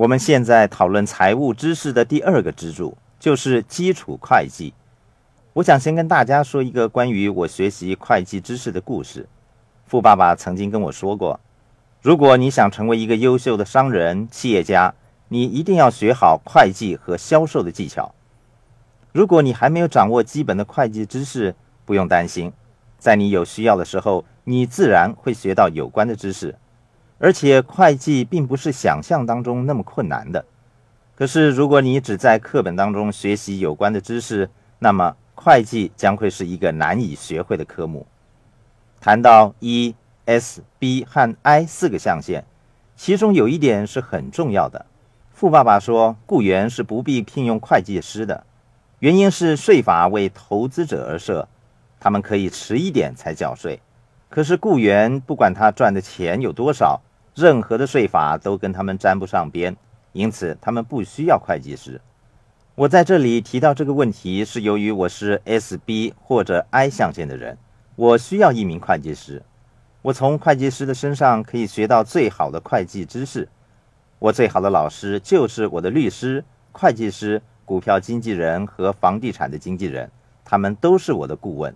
我们现在讨论财务知识的第二个支柱，就是基础会计。我想先跟大家说一个关于我学习会计知识的故事。富爸爸曾经跟我说过，如果你想成为一个优秀的商人、企业家，你一定要学好会计和销售的技巧。如果你还没有掌握基本的会计知识，不用担心，在你有需要的时候，你自然会学到有关的知识。而且会计并不是想象当中那么困难的。可是，如果你只在课本当中学习有关的知识，那么会计将会是一个难以学会的科目。谈到 E、S、B 和 I 四个象限，其中有一点是很重要的。富爸爸说，雇员是不必聘用会计师的，原因是税法为投资者而设，他们可以迟一点才缴税。可是雇员不管他赚的钱有多少。任何的税法都跟他们沾不上边，因此他们不需要会计师。我在这里提到这个问题，是由于我是 S、B 或者 I 象限的人，我需要一名会计师。我从会计师的身上可以学到最好的会计知识。我最好的老师就是我的律师、会计师、股票经纪人和房地产的经纪人，他们都是我的顾问。